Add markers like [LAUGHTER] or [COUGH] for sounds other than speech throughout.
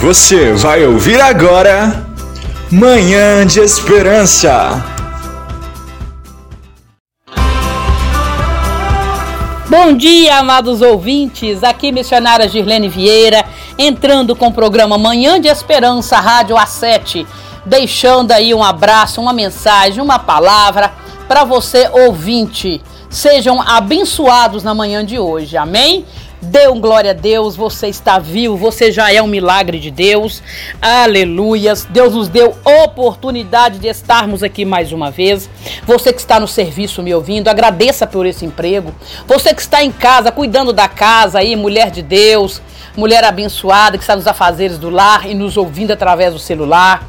Você vai ouvir agora Manhã de Esperança. Bom dia, amados ouvintes. Aqui missionária Girlene Vieira, entrando com o programa Manhã de Esperança, Rádio A7, deixando aí um abraço, uma mensagem, uma palavra para você ouvinte. Sejam abençoados na manhã de hoje. Amém? Dê um glória a Deus, você está vivo, você já é um milagre de Deus. Aleluias. Deus nos deu oportunidade de estarmos aqui mais uma vez. Você que está no serviço me ouvindo, agradeça por esse emprego. Você que está em casa, cuidando da casa aí, mulher de Deus, mulher abençoada que está nos afazeres do lar e nos ouvindo através do celular.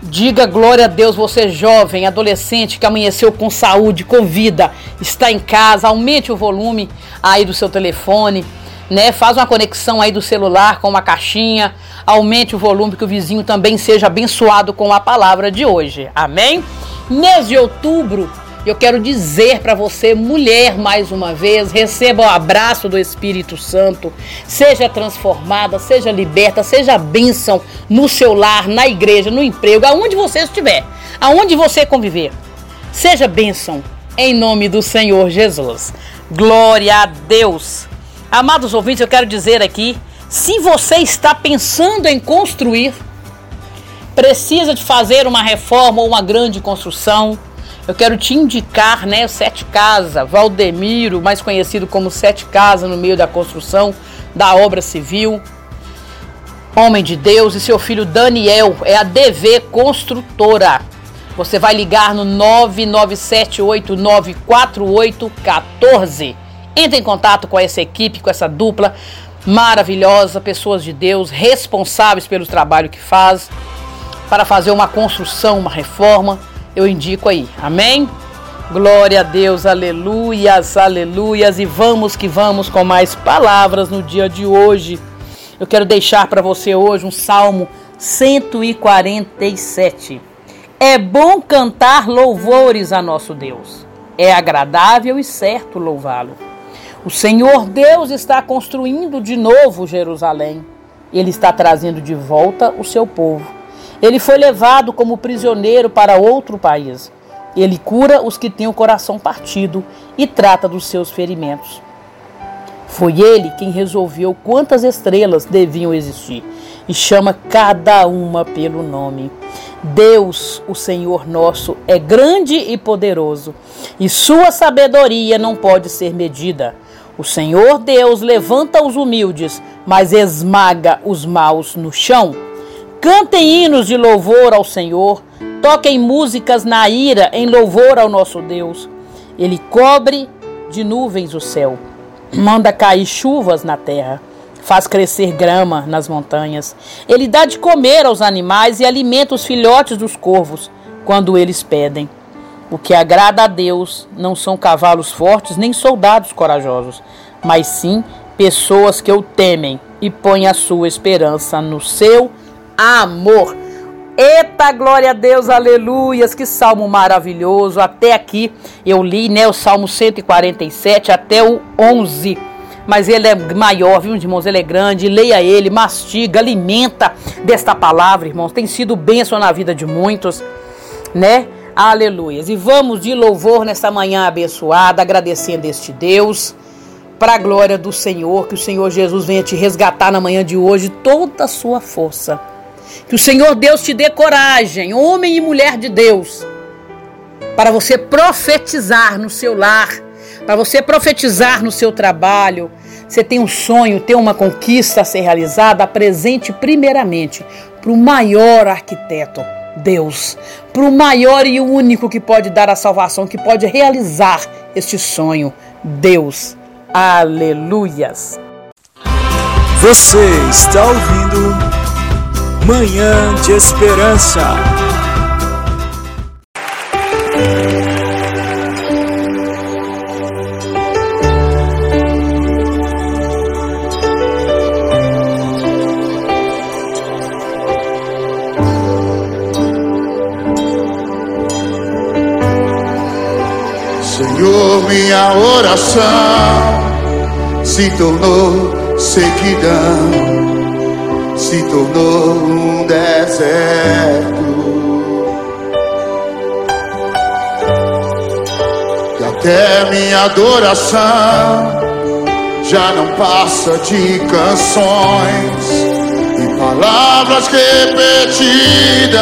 Diga glória a Deus, você jovem, adolescente que amanheceu com saúde, com vida, está em casa, aumente o volume aí do seu telefone, né? Faz uma conexão aí do celular com uma caixinha, aumente o volume que o vizinho também seja abençoado com a palavra de hoje. Amém? Mês de outubro, eu quero dizer para você, mulher, mais uma vez, receba o abraço do Espírito Santo, seja transformada, seja liberta, seja bênção no seu lar, na igreja, no emprego, aonde você estiver, aonde você conviver. Seja bênção em nome do Senhor Jesus. Glória a Deus. Amados ouvintes, eu quero dizer aqui, se você está pensando em construir, precisa de fazer uma reforma ou uma grande construção, eu quero te indicar, né, Sete Casa, Valdemiro, mais conhecido como Sete Casa no meio da construção da obra civil. Homem de Deus e seu filho Daniel é a DV Construtora. Você vai ligar no 997894814. Entre em contato com essa equipe, com essa dupla maravilhosa, pessoas de Deus, responsáveis pelo trabalho que faz, para fazer uma construção, uma reforma eu indico aí. Amém? Glória a Deus, aleluias, aleluias. E vamos que vamos com mais palavras no dia de hoje. Eu quero deixar para você hoje um salmo 147. É bom cantar louvores a nosso Deus. É agradável e certo louvá-lo. O Senhor Deus está construindo de novo Jerusalém. Ele está trazendo de volta o seu povo. Ele foi levado como prisioneiro para outro país. Ele cura os que têm o coração partido e trata dos seus ferimentos. Foi ele quem resolveu quantas estrelas deviam existir e chama cada uma pelo nome. Deus, o Senhor nosso, é grande e poderoso, e sua sabedoria não pode ser medida. O Senhor Deus levanta os humildes, mas esmaga os maus no chão. Cantem hinos de louvor ao Senhor, toquem músicas na ira em louvor ao nosso Deus. Ele cobre de nuvens o céu, manda cair chuvas na terra, faz crescer grama nas montanhas. Ele dá de comer aos animais e alimenta os filhotes dos corvos quando eles pedem. O que agrada a Deus não são cavalos fortes nem soldados corajosos, mas sim pessoas que o temem e põem a sua esperança no seu amor. Eita, glória a Deus, aleluias, que salmo maravilhoso. Até aqui eu li, né, o salmo 147 até o 11. Mas ele é maior, viu, irmãos? Ele é grande. Leia ele, mastiga, alimenta desta palavra, irmãos. Tem sido bênção na vida de muitos, né? Aleluias. E vamos de louvor nesta manhã abençoada, agradecendo este Deus para a glória do Senhor, que o Senhor Jesus venha te resgatar na manhã de hoje toda a sua força que o Senhor Deus te dê coragem, homem e mulher de Deus, para você profetizar no seu lar, para você profetizar no seu trabalho. Você tem um sonho, tem uma conquista a ser realizada, apresente primeiramente para o maior arquiteto, Deus, para o maior e único que pode dar a salvação, que pode realizar este sonho, Deus. Aleluias. Você está ouvindo Manhã de Esperança. Senhor, minha oração se tornou sequidão se tornou um deserto. E até minha adoração já não passa de canções e palavras repetidas.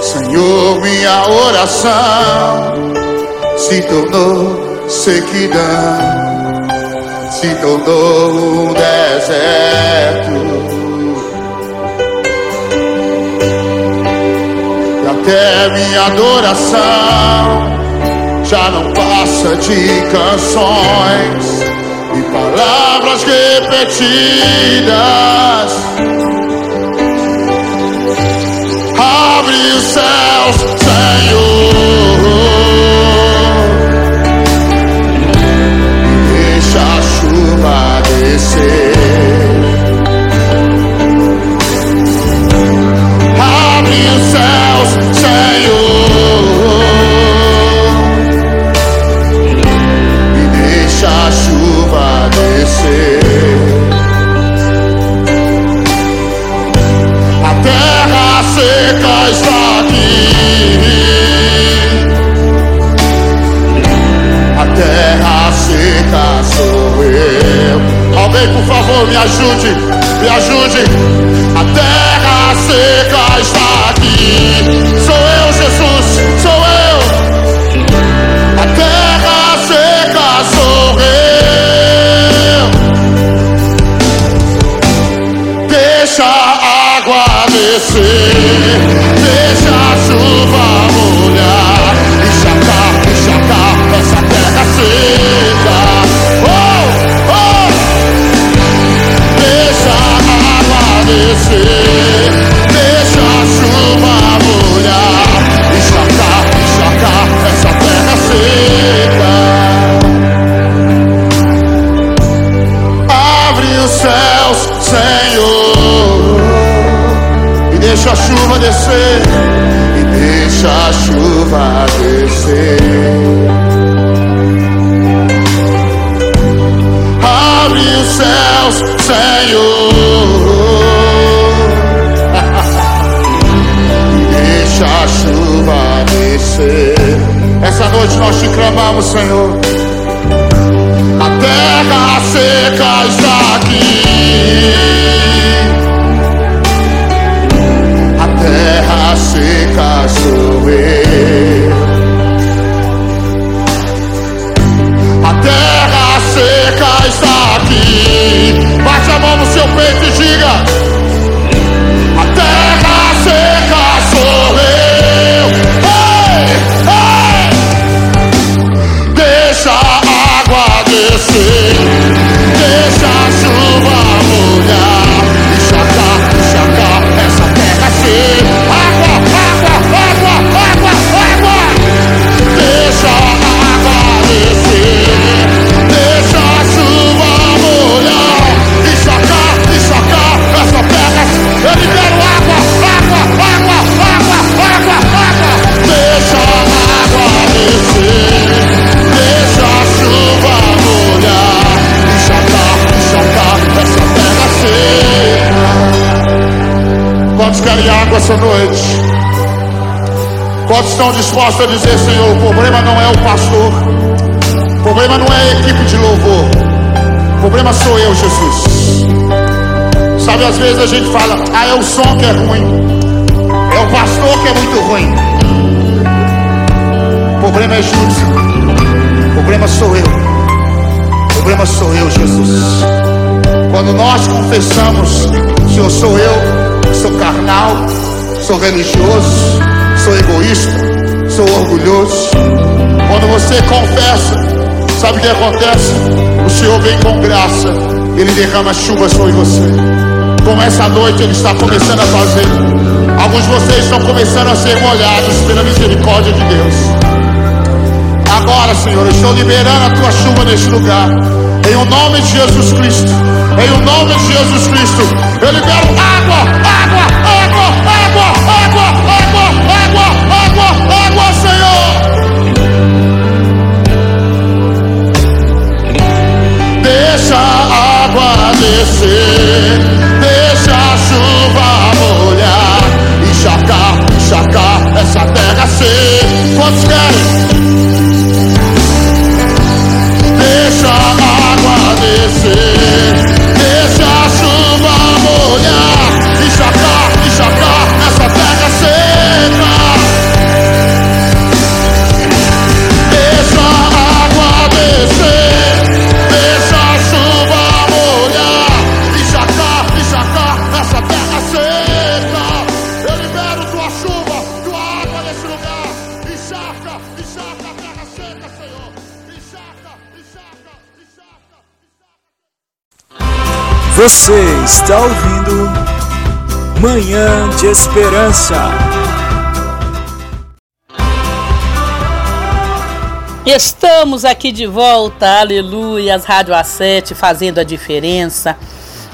Senhor, minha oração se tornou sequidão, se tornou um deserto. E até minha adoração já não passa de canções e palavras repetidas. Ajude. A terra seca está aqui. Sou eu, Jesus, sou eu. A terra seca sou eu. Deixa a água descer, deixa a chuva deixa a chuva descer, e deixa a chuva descer. Abre os céus, Senhor, e [LAUGHS] deixa a chuva descer. Essa noite nós te clamamos, Senhor. A terra seca está aqui. away. Querem água essa noite? Quantos estão dispostos a dizer, Senhor, o problema não é o pastor, o problema não é a equipe de louvor, o problema sou eu, Jesus. Sabe, às vezes a gente fala, ah, é o som que é ruim, é o pastor que é muito ruim. O problema é Júlio, o problema sou eu, o problema sou eu, Jesus. Quando nós confessamos, Senhor, sou eu, sou carnal, sou religioso, sou egoísta, sou orgulhoso. Quando você confessa, sabe o que acontece? O Senhor vem com graça, Ele derrama chuva sobre você. Como essa noite Ele está começando a fazer. Alguns de vocês estão começando a ser molhados pela misericórdia de Deus. Agora, Senhor, eu estou liberando a tua chuva neste lugar. Em o nome de Jesus Cristo. Em o nome de Jesus Cristo. Eu libero água, água, água, Deixa água descer, deixa a chuva molhar, encharcar, encharcar essa terra ser. Quantos querem? Você está ouvindo Manhã de Esperança. Estamos aqui de volta, aleluia, Rádio A7 fazendo a diferença.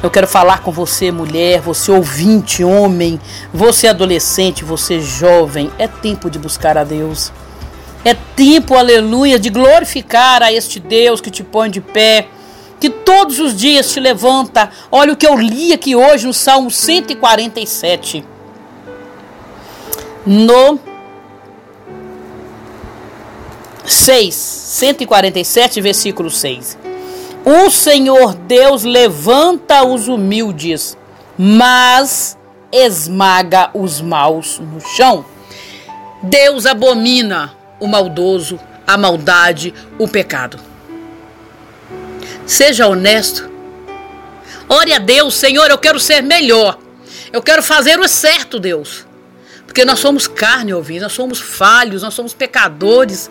Eu quero falar com você, mulher, você ouvinte, homem, você adolescente, você jovem. É tempo de buscar a Deus. É tempo, aleluia, de glorificar a este Deus que te põe de pé, que todos os dias te levanta. Olha o que eu li aqui hoje no Salmo 147. No 6, 147, versículo 6. O Senhor Deus levanta os humildes, mas esmaga os maus no chão. Deus abomina o maldoso, a maldade, o pecado. Seja honesto. Ore a Deus, Senhor, eu quero ser melhor. Eu quero fazer o certo, Deus. Porque nós somos carne, ouvir, nós somos falhos, nós somos pecadores.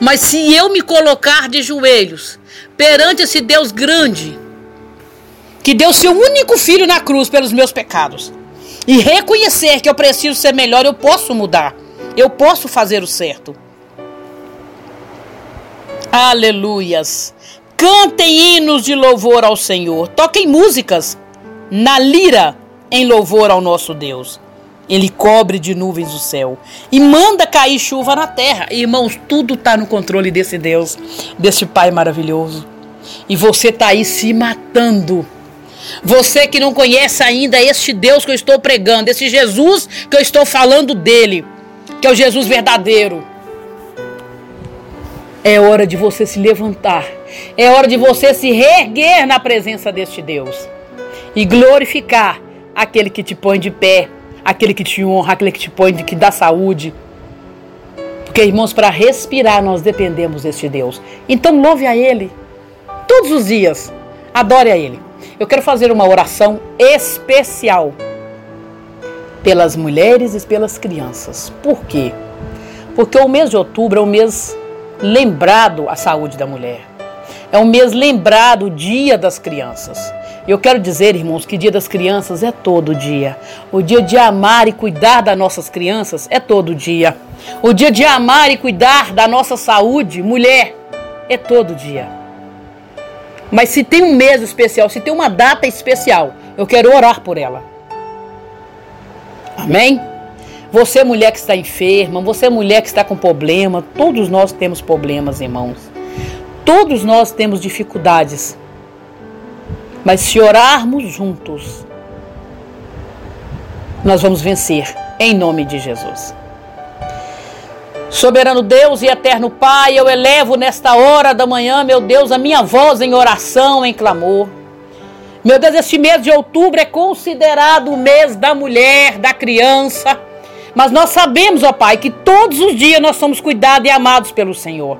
Mas se eu me colocar de joelhos perante esse Deus grande, que deu seu único filho na cruz pelos meus pecados, e reconhecer que eu preciso ser melhor, eu posso mudar. Eu posso fazer o certo. Aleluias. Cantem hinos de louvor ao Senhor. Toquem músicas na lira em louvor ao nosso Deus. Ele cobre de nuvens o céu e manda cair chuva na terra. Irmãos, tudo está no controle desse Deus, desse Pai maravilhoso. E você está aí se matando. Você que não conhece ainda este Deus que eu estou pregando, esse Jesus que eu estou falando dele, que é o Jesus verdadeiro. É hora de você se levantar. É hora de você se reerguer na presença deste Deus e glorificar aquele que te põe de pé, aquele que te honra, aquele que te põe, que dá saúde. Porque, irmãos, para respirar nós dependemos deste Deus. Então louve a Ele todos os dias. Adore a Ele. Eu quero fazer uma oração especial pelas mulheres e pelas crianças. Por quê? Porque o mês de outubro é o mês lembrado à saúde da mulher. É um mês lembrado o Dia das Crianças. Eu quero dizer, irmãos, que Dia das Crianças é todo dia. O dia de amar e cuidar das nossas crianças é todo dia. O dia de amar e cuidar da nossa saúde, mulher, é todo dia. Mas se tem um mês especial, se tem uma data especial, eu quero orar por ela. Amém? Você, mulher que está enferma, você, mulher que está com problema, todos nós temos problemas, irmãos. Todos nós temos dificuldades. Mas se orarmos juntos, nós vamos vencer, em nome de Jesus. Soberano Deus e eterno Pai, eu elevo nesta hora da manhã, meu Deus, a minha voz em oração, em clamor. Meu Deus, este mês de outubro é considerado o mês da mulher, da criança. Mas nós sabemos, ó Pai, que todos os dias nós somos cuidados e amados pelo Senhor.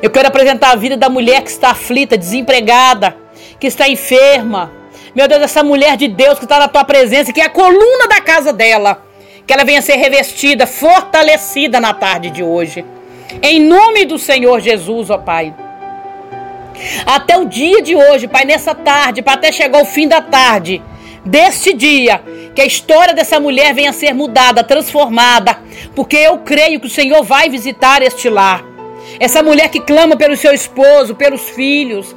Eu quero apresentar a vida da mulher que está aflita, desempregada, que está enferma. Meu Deus, essa mulher de Deus que está na tua presença, que é a coluna da casa dela. Que ela venha ser revestida, fortalecida na tarde de hoje. Em nome do Senhor Jesus, ó Pai. Até o dia de hoje, Pai, nessa tarde, para até chegar o fim da tarde deste dia, que a história dessa mulher venha a ser mudada, transformada, porque eu creio que o Senhor vai visitar este lar. Essa mulher que clama pelo seu esposo, pelos filhos.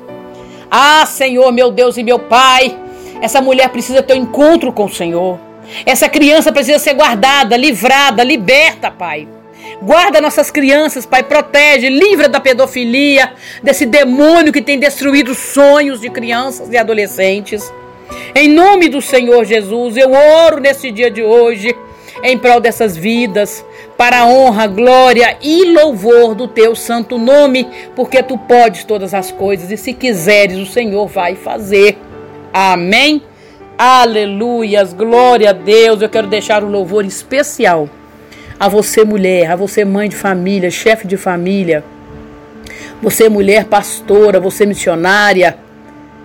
Ah, Senhor, meu Deus e meu Pai, essa mulher precisa ter um encontro com o Senhor. Essa criança precisa ser guardada, livrada, liberta, Pai. Guarda nossas crianças, Pai, protege, livra da pedofilia, desse demônio que tem destruído sonhos de crianças e adolescentes. Em nome do Senhor Jesus, eu oro nesse dia de hoje em prol dessas vidas, para a honra, glória e louvor do teu santo nome, porque tu podes todas as coisas e se quiseres, o Senhor vai fazer. Amém. Aleluias, glória a Deus. Eu quero deixar um louvor especial a você, mulher, a você, mãe de família, chefe de família, você, mulher pastora, você, missionária.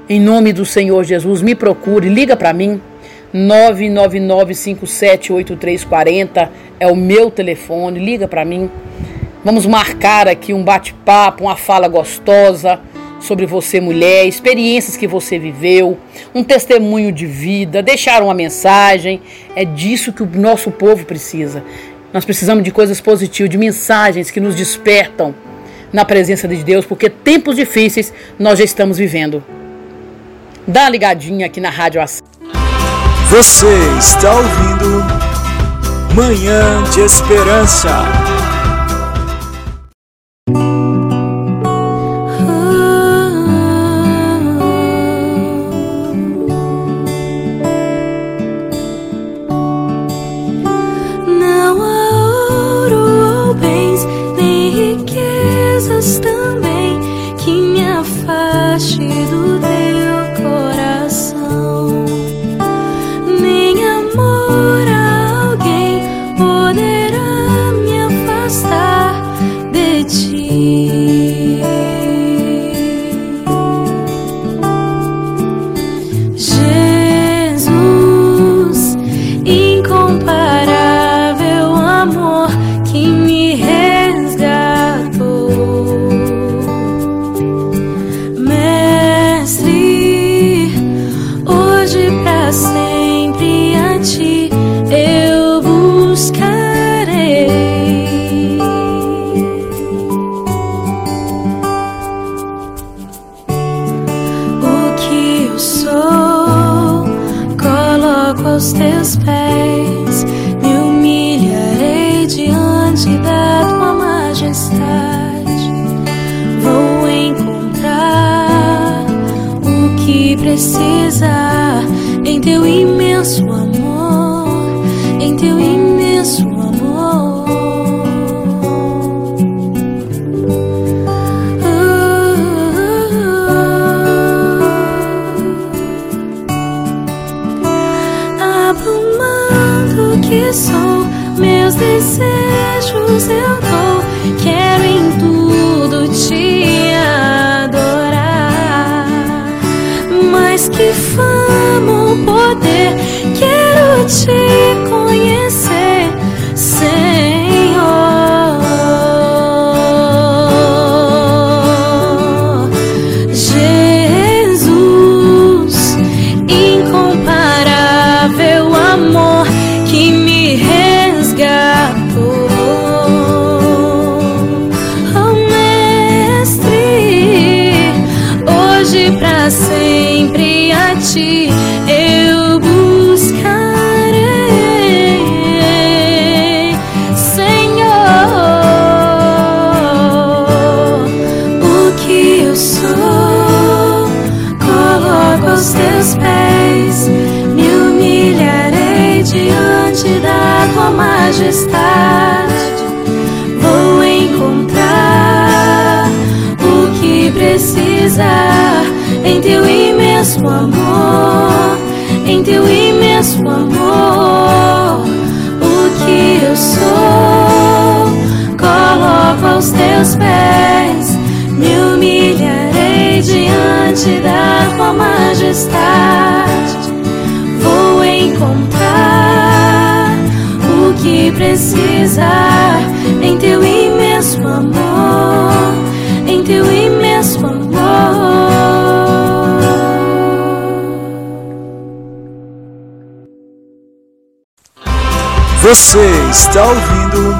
Em nome do Senhor Jesus, me procure, liga para mim. 999578340 é o meu telefone, liga para mim. Vamos marcar aqui um bate-papo, uma fala gostosa sobre você, mulher, experiências que você viveu, um testemunho de vida, deixar uma mensagem. É disso que o nosso povo precisa. Nós precisamos de coisas positivas, de mensagens que nos despertam na presença de Deus, porque tempos difíceis nós já estamos vivendo. Dá uma ligadinha aqui na Rádio Ação. Você está ouvindo Manhã de Esperança. precisa em teu imenso amor, em teu imenso amor. em teu imenso amor, em teu imenso amor. O que eu sou, coloco aos teus pés, me humilharei diante da tua majestade. Vou encontrar o que precisar em teu imenso amor, em teu imenso amor. Você está ouvindo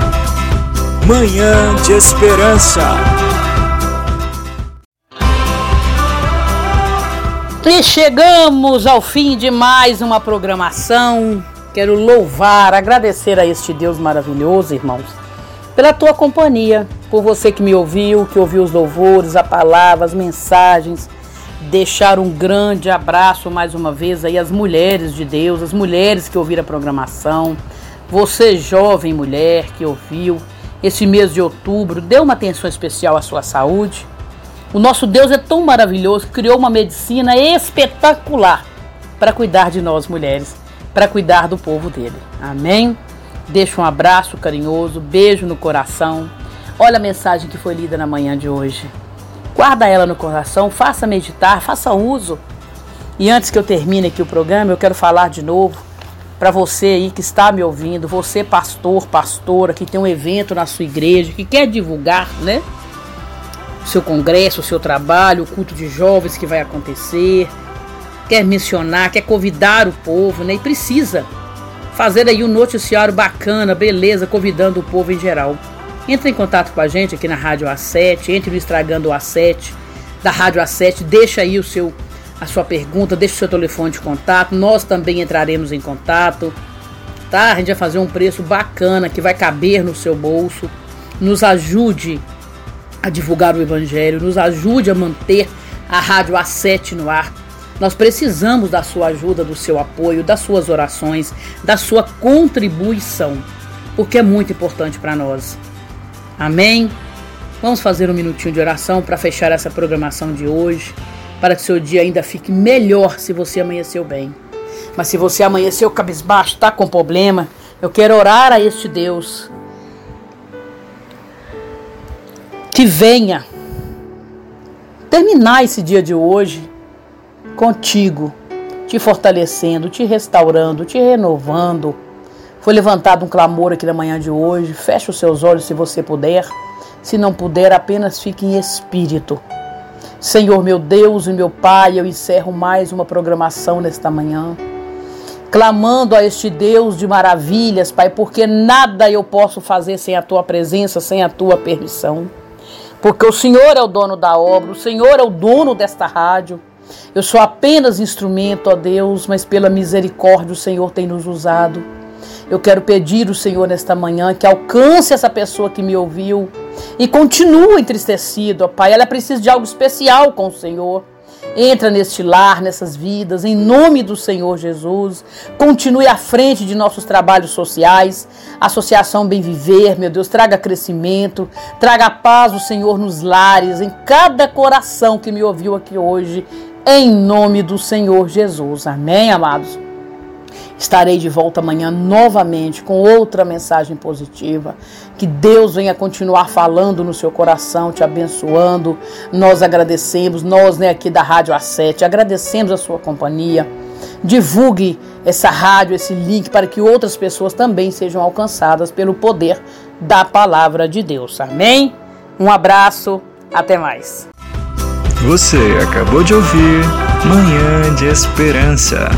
Manhã de Esperança. E chegamos ao fim de mais uma programação. Quero louvar, agradecer a este Deus maravilhoso, irmãos, pela tua companhia, por você que me ouviu, que ouviu os louvores, a palavra, as mensagens. Deixar um grande abraço mais uma vez aí às mulheres de Deus, as mulheres que ouviram a programação. Você, jovem mulher que ouviu, esse mês de outubro, dê uma atenção especial à sua saúde. O nosso Deus é tão maravilhoso que criou uma medicina espetacular para cuidar de nós mulheres, para cuidar do povo dele. Amém? Deixo um abraço carinhoso, beijo no coração. Olha a mensagem que foi lida na manhã de hoje. Guarda ela no coração, faça meditar, faça uso. E antes que eu termine aqui o programa, eu quero falar de novo para você aí que está me ouvindo, você pastor, pastora, que tem um evento na sua igreja, que quer divulgar, né? O seu congresso, o seu trabalho, o culto de jovens que vai acontecer, quer mencionar, quer convidar o povo, né? E precisa fazer aí um noticiário bacana, beleza, convidando o povo em geral. Entre em contato com a gente aqui na Rádio A7, entre no Estragando o A7, da Rádio A7, deixa aí o seu a sua pergunta, deixe o seu telefone de contato. Nós também entraremos em contato. Tá? A gente vai fazer um preço bacana que vai caber no seu bolso. Nos ajude a divulgar o evangelho, nos ajude a manter a Rádio A7 no ar. Nós precisamos da sua ajuda, do seu apoio, das suas orações, da sua contribuição, porque é muito importante para nós. Amém? Vamos fazer um minutinho de oração para fechar essa programação de hoje para que seu dia ainda fique melhor se você amanheceu bem. Mas se você amanheceu cabisbaixo, está com problema, eu quero orar a este Deus que venha terminar esse dia de hoje contigo, te fortalecendo, te restaurando, te renovando. Foi levantado um clamor aqui na manhã de hoje. Feche os seus olhos se você puder. Se não puder, apenas fique em espírito Senhor meu Deus e meu Pai, eu encerro mais uma programação nesta manhã, clamando a este Deus de maravilhas, Pai, porque nada eu posso fazer sem a tua presença, sem a tua permissão. Porque o Senhor é o dono da obra, o Senhor é o dono desta rádio. Eu sou apenas instrumento, ó Deus, mas pela misericórdia o Senhor tem nos usado. Eu quero pedir o Senhor nesta manhã que alcance essa pessoa que me ouviu e continua entristecido, ó Pai. Ela precisa de algo especial com o Senhor. Entra neste lar, nessas vidas, em nome do Senhor Jesus. Continue à frente de nossos trabalhos sociais. Associação Bem Viver, meu Deus, traga crescimento, traga paz o Senhor nos lares, em cada coração que me ouviu aqui hoje, em nome do Senhor Jesus. Amém, amados? Estarei de volta amanhã novamente com outra mensagem positiva. Que Deus venha continuar falando no seu coração, te abençoando. Nós agradecemos, nós né, aqui da Rádio A7, agradecemos a sua companhia. Divulgue essa rádio, esse link, para que outras pessoas também sejam alcançadas pelo poder da palavra de Deus. Amém? Um abraço, até mais. Você acabou de ouvir Manhã de Esperança.